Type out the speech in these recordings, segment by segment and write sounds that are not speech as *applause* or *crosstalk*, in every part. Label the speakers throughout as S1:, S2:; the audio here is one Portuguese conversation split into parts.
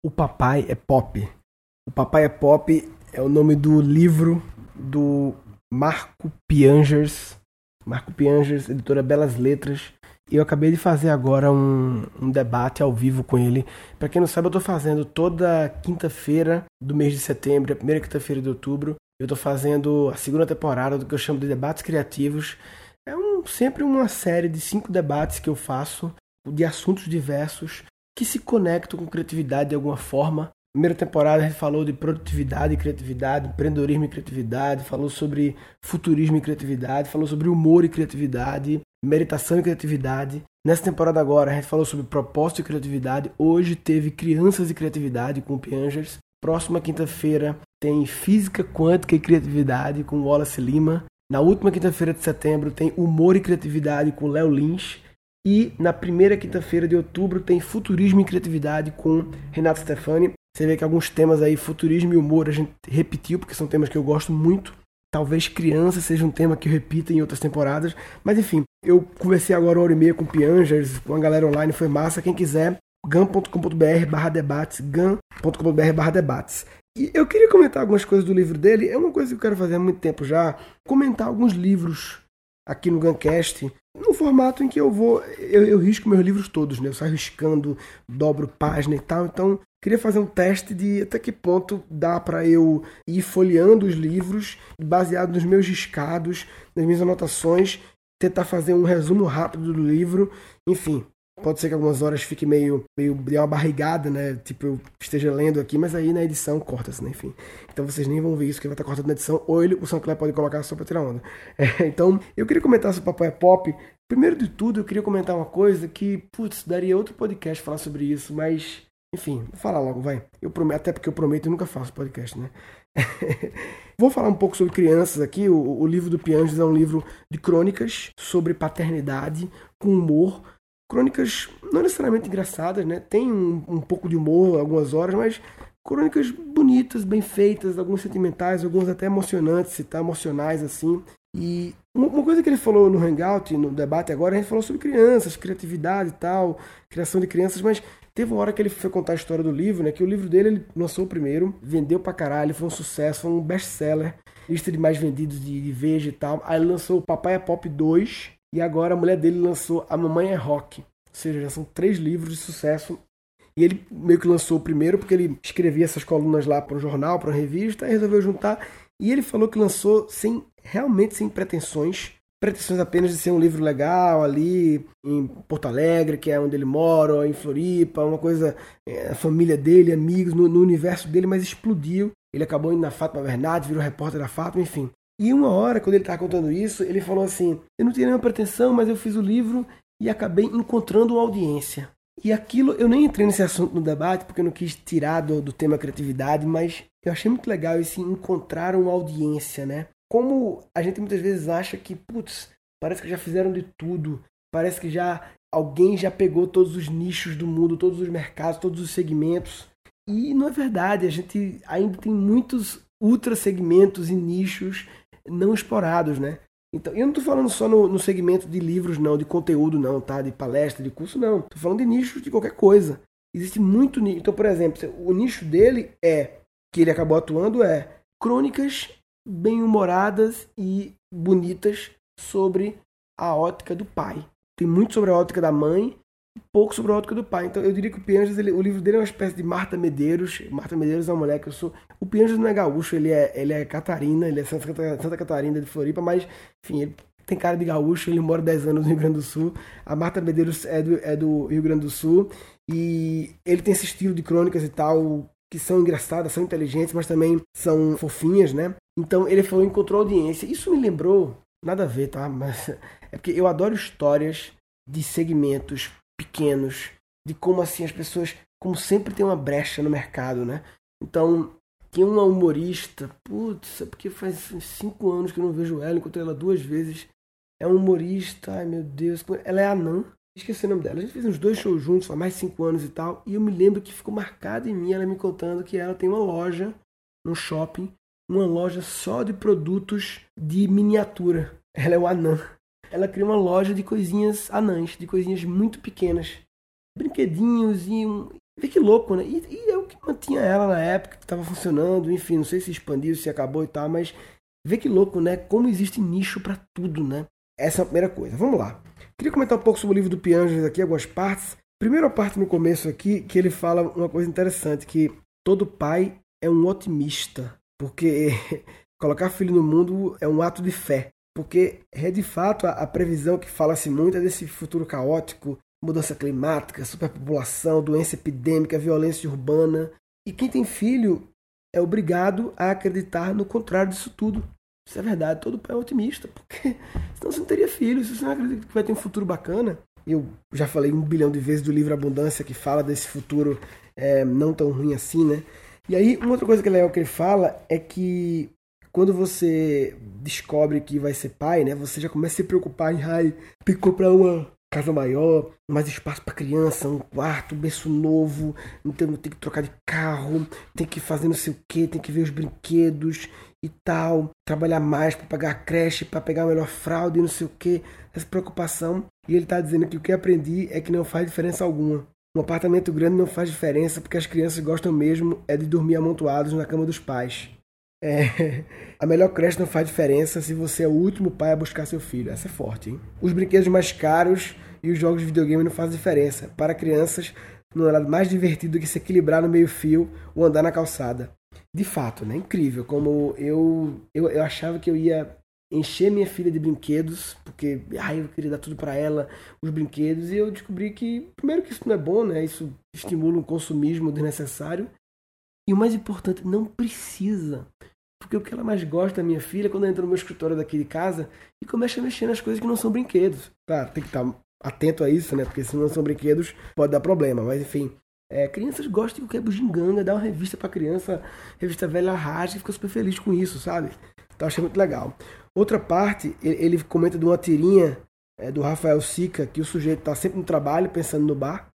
S1: O Papai é Pop. O Papai é Pop é o nome do livro do Marco Piangers. Marco Piangers, editora Belas Letras. E eu acabei de fazer agora um, um debate ao vivo com ele. Para quem não sabe, eu estou fazendo toda quinta-feira do mês de setembro, a primeira quinta-feira de outubro. Eu estou fazendo a segunda temporada do que eu chamo de debates criativos. É um, sempre uma série de cinco debates que eu faço de assuntos diversos que se conectam com criatividade de alguma forma. Primeira temporada a gente falou de produtividade e criatividade, empreendedorismo e criatividade, falou sobre futurismo e criatividade, falou sobre humor e criatividade, meditação e criatividade. Nessa temporada agora a gente falou sobre propósito e criatividade. Hoje teve crianças e criatividade com o Piangers. Próxima quinta-feira tem física quântica e criatividade com Wallace Lima. Na última quinta-feira de setembro tem humor e criatividade com Léo Lynch. E na primeira quinta-feira de outubro tem Futurismo e Criatividade com Renato Stefani. Você vê que alguns temas aí, futurismo e humor, a gente repetiu, porque são temas que eu gosto muito. Talvez criança seja um tema que eu repita em outras temporadas. Mas enfim, eu conversei agora uma hora e meia com Piangers, com a galera online, foi massa. Quem quiser, gan.com.br barra debates, gan.com.br barra debates. E eu queria comentar algumas coisas do livro dele. É uma coisa que eu quero fazer há muito tempo já. Comentar alguns livros aqui no Guncast, formato em que eu vou, eu, eu, risco meus livros todos, né? Eu saio riscando, dobro página e tal. Então, queria fazer um teste de até que ponto dá para eu ir folheando os livros, baseado nos meus riscados, nas minhas anotações, tentar fazer um resumo rápido do livro, enfim, Pode ser que algumas horas fique meio, meio dê uma barrigada, né? Tipo, eu esteja lendo aqui, mas aí na edição corta-se, né? Enfim. Então vocês nem vão ver isso, que vai estar cortado na edição, ou ele, o SoundCloud pode colocar só pra tirar onda. É, então, eu queria comentar sobre o Papai é Pop. Primeiro de tudo, eu queria comentar uma coisa que, putz, daria outro podcast falar sobre isso, mas, enfim, vou falar logo, vai. Eu prometo, até porque eu prometo e nunca faço podcast, né? *laughs* Vou falar um pouco sobre crianças aqui. O, o livro do Pianges é um livro de crônicas sobre paternidade, com humor crônicas não necessariamente engraçadas, né? Tem um, um pouco de humor algumas horas, mas crônicas bonitas, bem feitas, algumas sentimentais, algumas até emocionantes, se tá emocionais assim. E uma coisa que ele falou no Hangout, no debate agora, a gente falou sobre crianças, criatividade e tal, criação de crianças, mas teve uma hora que ele foi contar a história do livro, né? Que o livro dele ele lançou o primeiro, vendeu pra caralho, foi um sucesso, foi um best-seller, lista de mais vendidos de, de Veja e tal. Aí lançou o Papai é Pop 2, e agora a mulher dele lançou A Mamãe é Rock. Ou seja, já são três livros de sucesso. E ele meio que lançou o primeiro porque ele escrevia essas colunas lá para um jornal, para uma revista, e resolveu juntar. E ele falou que lançou sem realmente sem pretensões. Pretensões apenas de ser um livro legal ali em Porto Alegre, que é onde ele mora, em Floripa, uma coisa, é, a família dele, amigos, no, no universo dele, mas explodiu. Ele acabou indo na Fátima Bernardes, virou repórter da Fátima, enfim. E uma hora, quando ele estava contando isso, ele falou assim: Eu não tinha nenhuma pretensão, mas eu fiz o livro e acabei encontrando uma audiência. E aquilo, eu nem entrei nesse assunto no debate, porque eu não quis tirar do, do tema criatividade, mas eu achei muito legal esse encontrar uma audiência, né? Como a gente muitas vezes acha que, putz, parece que já fizeram de tudo, parece que já alguém já pegou todos os nichos do mundo, todos os mercados, todos os segmentos. E não é verdade, a gente ainda tem muitos ultra segmentos e nichos não explorados, né? Então, eu não estou falando só no, no, segmento de livros, não, de conteúdo, não, tá? De palestra, de curso, não. Estou falando de nichos de qualquer coisa. Existe muito nicho. Então, por exemplo, o nicho dele é, que ele acabou atuando, é crônicas bem-humoradas e bonitas sobre a ótica do pai. Tem muito sobre a ótica da mãe pouco sobre a ótica do pai. Então eu diria que o Pianges, ele, o livro dele é uma espécie de Marta Medeiros. Marta Medeiros é uma mulher que eu sou. O Pianges não é gaúcho, ele é, ele é Catarina, ele é Santa, Santa Catarina de Floripa, mas, enfim, ele tem cara de gaúcho, ele mora 10 anos no Rio Grande do Sul. A Marta Medeiros é do, é do Rio Grande do Sul. E ele tem esse estilo de crônicas e tal, que são engraçadas, são inteligentes, mas também são fofinhas, né? Então ele falou encontrou audiência. Isso me lembrou, nada a ver, tá? Mas é porque eu adoro histórias de segmentos pequenos, de como assim as pessoas, como sempre tem uma brecha no mercado, né? Então, tem uma humorista, putz, é porque faz cinco anos que eu não vejo ela, encontrei ela duas vezes. É um humorista, ai meu Deus, ela é anã, esqueci o nome dela. A gente fez uns dois shows juntos há mais cinco anos e tal, e eu me lembro que ficou marcado em mim ela me contando que ela tem uma loja no shopping, uma loja só de produtos de miniatura. Ela é o anã ela cria uma loja de coisinhas anãs, de coisinhas muito pequenas. Brinquedinhos e um... Vê que louco, né? E, e é o que mantinha ela na época, que estava funcionando, enfim, não sei se expandiu, se acabou e tal, mas vê que louco, né? Como existe nicho para tudo, né? Essa é a primeira coisa. Vamos lá. Queria comentar um pouco sobre o livro do Pianges aqui, algumas partes. Primeira parte no começo aqui, que ele fala uma coisa interessante, que todo pai é um otimista, porque *laughs* colocar filho no mundo é um ato de fé. Porque é de fato a, a previsão que fala-se muito é desse futuro caótico, mudança climática, superpopulação, doença epidêmica, violência urbana. E quem tem filho é obrigado a acreditar no contrário disso tudo. Isso é verdade, todo pai é otimista, porque *laughs* senão você não teria filho, se você não acredita que vai ter um futuro bacana. Eu já falei um bilhão de vezes do livro Abundância, que fala desse futuro é, não tão ruim assim, né? E aí, uma outra coisa que é legal que ele fala é que quando você descobre que vai ser pai, né? Você já começa a se preocupar em, ai, tem que comprar uma casa maior, mais espaço para criança, um quarto, um berço novo, então tem que trocar de carro, tem que fazer não sei o que, tem que ver os brinquedos e tal, trabalhar mais para pagar a creche, para pegar a melhor fralda e não sei o que, essa preocupação. E ele está dizendo que o que aprendi é que não faz diferença alguma. Um apartamento grande não faz diferença porque as crianças gostam mesmo é de dormir amontoados na cama dos pais. É, *laughs* a melhor creche não faz diferença se você é o último pai a buscar seu filho. Essa é forte, hein? Os brinquedos mais caros e os jogos de videogame não fazem diferença. Para crianças, não é nada mais divertido do que se equilibrar no meio-fio ou andar na calçada. De fato, né? Incrível. Como eu, eu, eu achava que eu ia encher minha filha de brinquedos, porque ai, eu queria dar tudo para ela, os brinquedos, e eu descobri que, primeiro, que isso não é bom, né? Isso estimula um consumismo desnecessário. E o mais importante, não precisa. Porque o que ela mais gosta, minha filha, é quando entra no meu escritório daqui de casa e começa a mexer nas coisas que não são brinquedos. Claro, tem que estar atento a isso, né? Porque se não são brinquedos, pode dar problema. Mas enfim, é, crianças gostam que é bugiganga, dá uma revista para criança, revista velha rasga e fica super feliz com isso, sabe? Então achei muito legal. Outra parte, ele, comenta de uma tirinha é, do Rafael Sica, que o sujeito está sempre no trabalho, pensando no bar.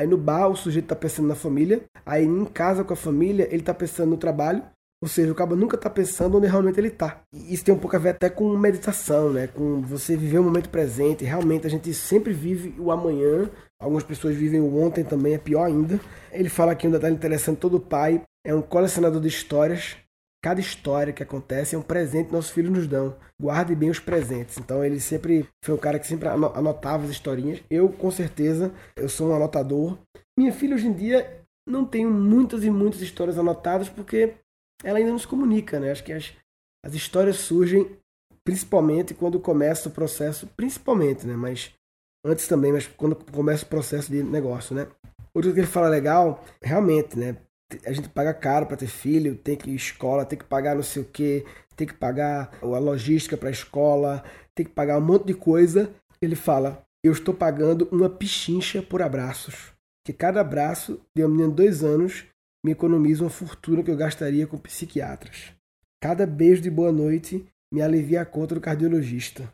S1: Aí no bar o sujeito está pensando na família. Aí em casa com a família ele está pensando no trabalho. Ou seja, o cabo nunca está pensando onde realmente ele está. Isso tem um pouco a ver até com meditação, né? Com você viver o momento presente. Realmente a gente sempre vive o amanhã. Algumas pessoas vivem o ontem também, é pior ainda. Ele fala aqui um detalhe interessante: todo pai é um colecionador de histórias Cada história que acontece é um presente que nossos filhos nos dão. Guarde bem os presentes. Então ele sempre foi um cara que sempre anotava as historinhas. Eu, com certeza, eu sou um anotador. Minha filha hoje em dia não tem muitas e muitas histórias anotadas porque ela ainda não se comunica, né? Acho que as, as histórias surgem principalmente quando começa o processo, principalmente, né? Mas antes também, mas quando começa o processo de negócio, né? Outra coisa que ele fala legal, realmente, né? A gente paga caro para ter filho, tem que ir escola, tem que pagar não sei o que, tem que pagar a logística para a escola, tem que pagar um monte de coisa. Ele fala: Eu estou pagando uma pichincha por abraços. Que cada abraço de uma menina de dois anos me economiza uma fortuna que eu gastaria com psiquiatras. Cada beijo de boa noite me alivia a conta do cardiologista.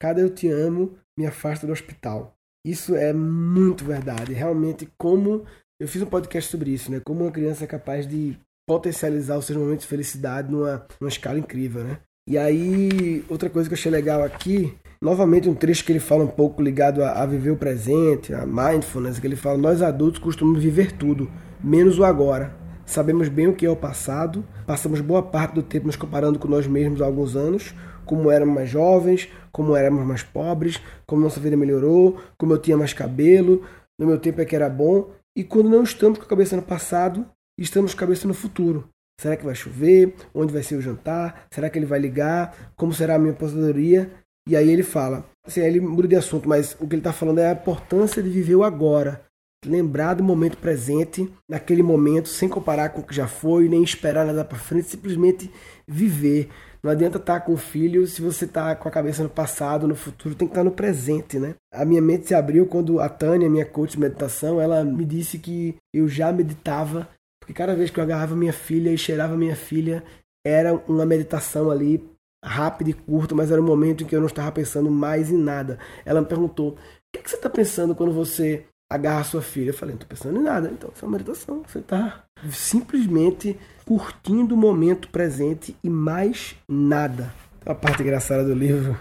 S1: Cada eu te amo me afasta do hospital. Isso é muito verdade. Realmente, como eu fiz um podcast sobre isso, né? Como uma criança é capaz de potencializar os seus momentos de felicidade numa, numa escala incrível, né? E aí, outra coisa que eu achei legal aqui, novamente um trecho que ele fala um pouco ligado a, a viver o presente, a mindfulness, que ele fala: Nós adultos costumamos viver tudo, menos o agora. Sabemos bem o que é o passado, passamos boa parte do tempo nos comparando com nós mesmos há alguns anos, como éramos mais jovens, como éramos mais pobres, como nossa vida melhorou, como eu tinha mais cabelo, no meu tempo é que era bom, e quando não estamos com a cabeça no passado, estamos com a cabeça no futuro. Será que vai chover? Onde vai ser o jantar? Será que ele vai ligar? Como será a minha aposentadoria? E aí ele fala, assim, ele muda de assunto, mas o que ele está falando é a importância de viver o agora. Lembrar do momento presente, naquele momento, sem comparar com o que já foi, nem esperar nada para frente, simplesmente viver. Não adianta estar tá com o filho se você está com a cabeça no passado, no futuro, tem que estar tá no presente, né? A minha mente se abriu quando a Tânia, minha coach de meditação, ela me disse que eu já meditava, porque cada vez que eu agarrava minha filha e cheirava minha filha, era uma meditação ali rápida e curta, mas era um momento em que eu não estava pensando mais em nada. Ela me perguntou: o que, é que você está pensando quando você agarra sua filha. Eu falei, não tô pensando em nada. Então, isso é uma meditação. Você tá simplesmente curtindo o momento presente e mais nada. A parte engraçada do livro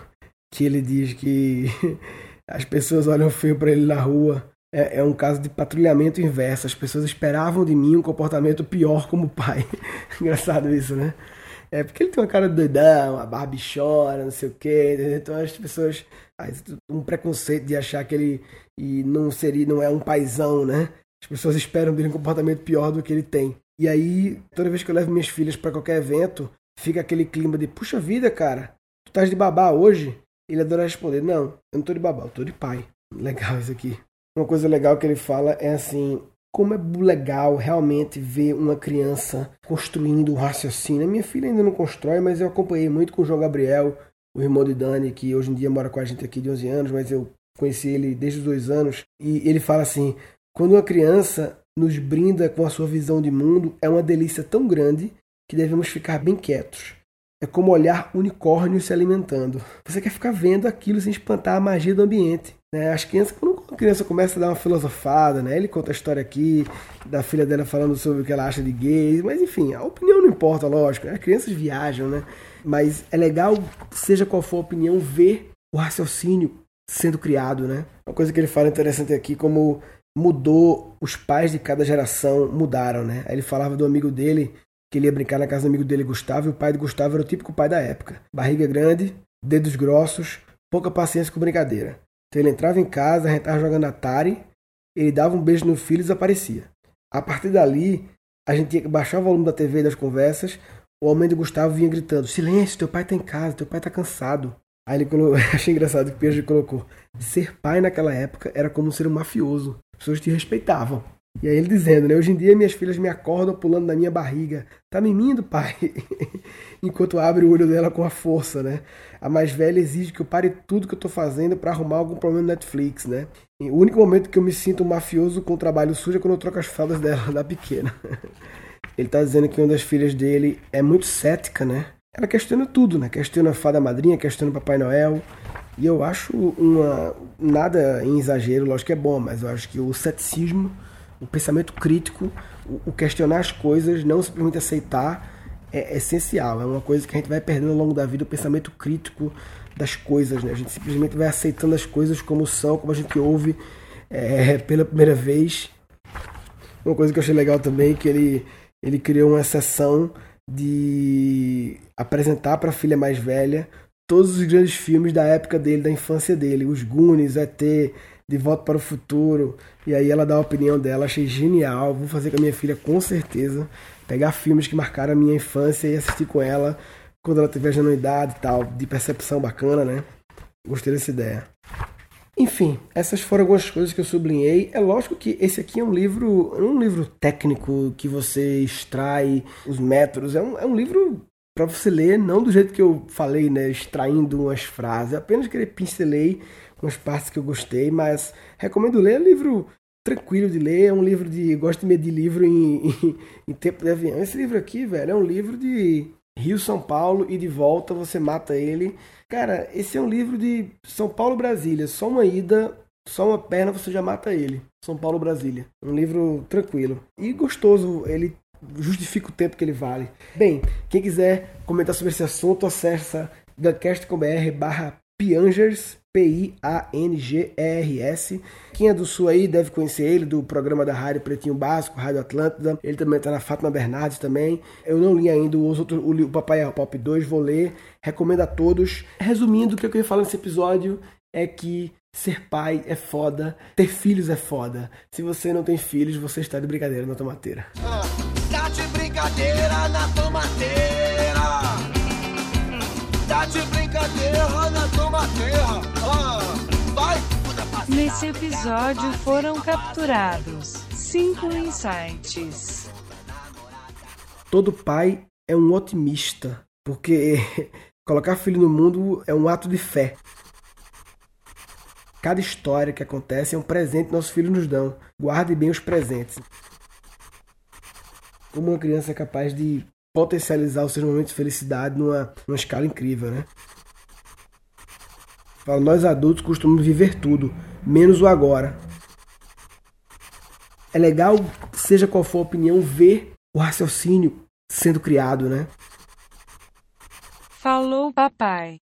S1: que ele diz que *laughs* as pessoas olham feio para ele na rua é, é, um caso de patrulhamento inverso. As pessoas esperavam de mim um comportamento pior como pai. *laughs* Engraçado isso, né? É porque ele tem uma cara de doidão, a barbichona, não sei o quê. Então as pessoas. Um preconceito de achar que ele e não seria, não é um paizão, né? As pessoas esperam dele um comportamento pior do que ele tem. E aí, toda vez que eu levo minhas filhas para qualquer evento, fica aquele clima de, puxa vida, cara, tu estás de babá hoje? Ele adora responder, não, eu não tô de babá, eu tô de pai. Legal isso aqui. Uma coisa legal que ele fala é assim, como é legal realmente ver uma criança construindo um raciocínio. A minha filha ainda não constrói, mas eu acompanhei muito com o João Gabriel, o irmão de Dani, que hoje em dia mora com a gente aqui de 11 anos, mas eu conheci ele desde os dois anos. E ele fala assim: quando uma criança nos brinda com a sua visão de mundo, é uma delícia tão grande que devemos ficar bem quietos. É como olhar unicórnios se alimentando. Você quer ficar vendo aquilo sem espantar a magia do ambiente. Né? As crianças, quando a criança começa a dar uma filosofada, né? ele conta a história aqui da filha dela falando sobre o que ela acha de gays, mas enfim, a opinião não importa, lógico. Né? As crianças viajam, né? Mas é legal, seja qual for a opinião, ver o raciocínio sendo criado, né? Uma coisa que ele fala interessante aqui, como mudou, os pais de cada geração mudaram, né? Ele falava do amigo dele, que ele ia brincar na casa do amigo dele, Gustavo, e o pai de Gustavo era o típico pai da época. Barriga grande, dedos grossos, pouca paciência com brincadeira. Então ele entrava em casa, a gente tava jogando Atari, ele dava um beijo no filho e desaparecia. A partir dali, a gente tinha que baixar o volume da TV e das conversas, o homem de Gustavo vinha gritando, silêncio, teu pai tá em casa, teu pai tá cansado. Aí ele colocou, *laughs* achei engraçado que o Pedro colocou, ser pai naquela época era como ser um mafioso. As pessoas te respeitavam. E aí ele dizendo, né? Hoje em dia minhas filhas me acordam pulando na minha barriga. Tá mimindo, pai? *laughs* Enquanto abre o olho dela com a força, né? A mais velha exige que eu pare tudo que eu tô fazendo para arrumar algum problema no Netflix, né? E o único momento que eu me sinto mafioso com o trabalho sujo é quando eu troco as fraldas dela, *laughs* da pequena. Ele tá dizendo que uma das filhas dele é muito cética, né? Ela questiona tudo, né? Questiona a fada madrinha, questiona o Papai Noel. E eu acho uma nada em exagero, lógico que é bom, mas eu acho que o ceticismo, o pensamento crítico, o questionar as coisas, não simplesmente aceitar, é essencial. É uma coisa que a gente vai perdendo ao longo da vida, o pensamento crítico das coisas, né? A gente simplesmente vai aceitando as coisas como são, como a gente ouve é, pela primeira vez. Uma coisa que eu achei legal também, que ele, ele criou uma exceção de apresentar para a filha mais velha todos os grandes filmes da época dele, da infância dele, os Goonies, ET, De Volta para o Futuro, e aí ela dá a opinião dela, achei genial, vou fazer com a minha filha com certeza, pegar filmes que marcaram a minha infância e assistir com ela quando ela tiver anuidade e tal, de percepção bacana, né? Gostei dessa ideia. Enfim, essas foram algumas coisas que eu sublinhei. É lógico que esse aqui é um livro, é um livro técnico que você extrai os métodos. É um, é um livro para você ler, não do jeito que eu falei, né, extraindo umas frases. Apenas que pincelei umas partes que eu gostei, mas recomendo ler. É um livro tranquilo de ler, é um livro de. Gosto de medir livro em, *laughs* em, em tempo de avião. Esse livro aqui, velho, é um livro de Rio, São Paulo e de volta você mata ele. Cara, esse é um livro de São Paulo, Brasília. Só uma ida, só uma perna você já mata ele. São Paulo, Brasília. Um livro tranquilo e gostoso. Ele justifica o tempo que ele vale. Bem, quem quiser comentar sobre esse assunto, acessa gancast.com.br barra Piangers, P-I-A-N-G-E-R-S. Quem é do Sul aí deve conhecer ele, do programa da Rádio Pretinho Básico, Rádio Atlântida. Ele também está na Fátima Bernardes também. Eu não li ainda os outros, o, o Papai é Pop 2, vou ler. Recomendo a todos. Resumindo, o que eu queria falar nesse episódio é que ser pai é foda, ter filhos é foda. Se você não tem filhos, você está de brincadeira na tomateira. Ah, tá de brincadeira na tomateira.
S2: Tá de brincadeira na tomateira. Ah, vai, Nesse episódio foram capturados cinco insights.
S1: Todo pai é um otimista, porque *laughs* colocar filho no mundo é um ato de fé. Cada história que acontece é um presente que nossos filhos nos dão. Guarde bem os presentes. Como uma criança é capaz de potencializar os seus momentos de felicidade numa, numa escala incrível, né? Falo, nós adultos costumamos viver tudo, menos o agora. É legal, seja qual for a opinião, ver o raciocínio sendo criado, né?
S2: Falou, papai.